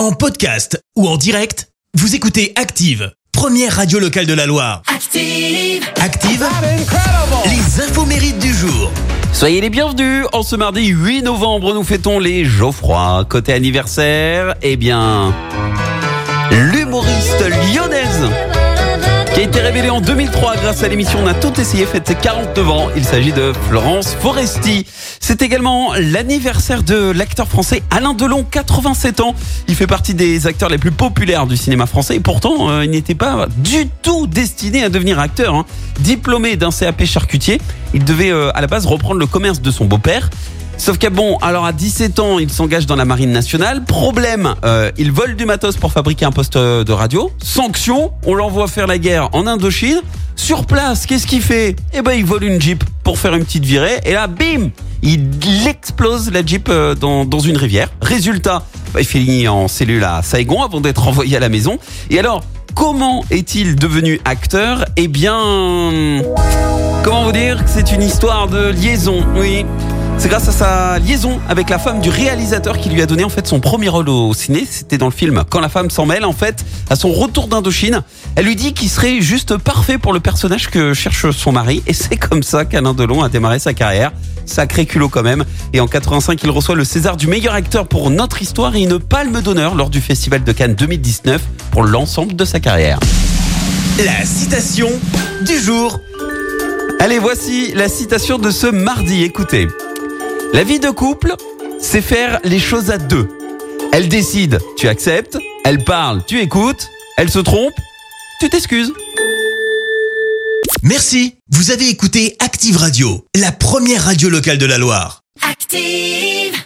En podcast ou en direct, vous écoutez Active, première radio locale de la Loire. Active. Active, les infos mérites du jour. Soyez les bienvenus. En ce mardi 8 novembre, nous fêtons les Geoffroy. Côté anniversaire, eh bien, l'humoriste lyonnaise révélée en 2003 grâce à l'émission On a tout essayé fête ses 49 ans. Il s'agit de Florence Foresti. C'est également l'anniversaire de l'acteur français Alain Delon, 87 ans. Il fait partie des acteurs les plus populaires du cinéma français et pourtant euh, il n'était pas du tout destiné à devenir acteur. hein. Diplômé d'un CAP charcutier, il devait euh, à la base reprendre le commerce de son beau-père. Sauf que bon, alors à 17 ans, il s'engage dans la marine nationale. Problème, euh, il vole du matos pour fabriquer un poste euh, de radio. Sanction, on l'envoie faire la guerre en Indochine. Sur place, qu'est-ce qu'il fait? Eh ben, il vole une Jeep pour faire une petite virée. Et là, bim Il explose la Jeep euh, dans, dans une rivière. Résultat, bah, il finit en cellule à Saigon avant d'être envoyé à la maison. Et alors, comment est-il devenu acteur? Eh bien... Comment vous dire que c'est une histoire de liaison, oui. C'est grâce à sa liaison avec la femme du réalisateur qui lui a donné en fait son premier rôle au ciné. C'était dans le film Quand la femme s'en mêle. En fait, à son retour d'Indochine, elle lui dit qu'il serait juste parfait pour le personnage que cherche son mari. Et c'est comme ça qu'Alain Delon a démarré sa carrière. Sacré culot quand même. Et en 85, il reçoit le César du meilleur acteur pour Notre Histoire et une palme d'honneur lors du Festival de Cannes 2019 pour l'ensemble de sa carrière. La citation du jour. Allez, voici la citation de ce mardi. Écoutez. La vie de couple, c'est faire les choses à deux. Elle décide, tu acceptes. Elle parle, tu écoutes. Elle se trompe, tu t'excuses. Merci, vous avez écouté Active Radio, la première radio locale de la Loire. Active.